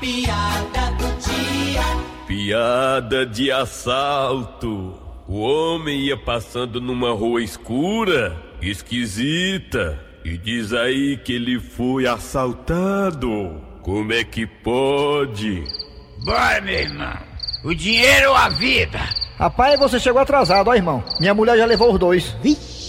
piada do dia. Piada de assalto. O homem ia passando numa rua escura, esquisita, e diz aí que ele foi assaltado. Como é que pode? Bora, meu irmão. O dinheiro ou a vida? Rapaz, você chegou atrasado, ó, irmão. Minha mulher já levou os dois. Vixe.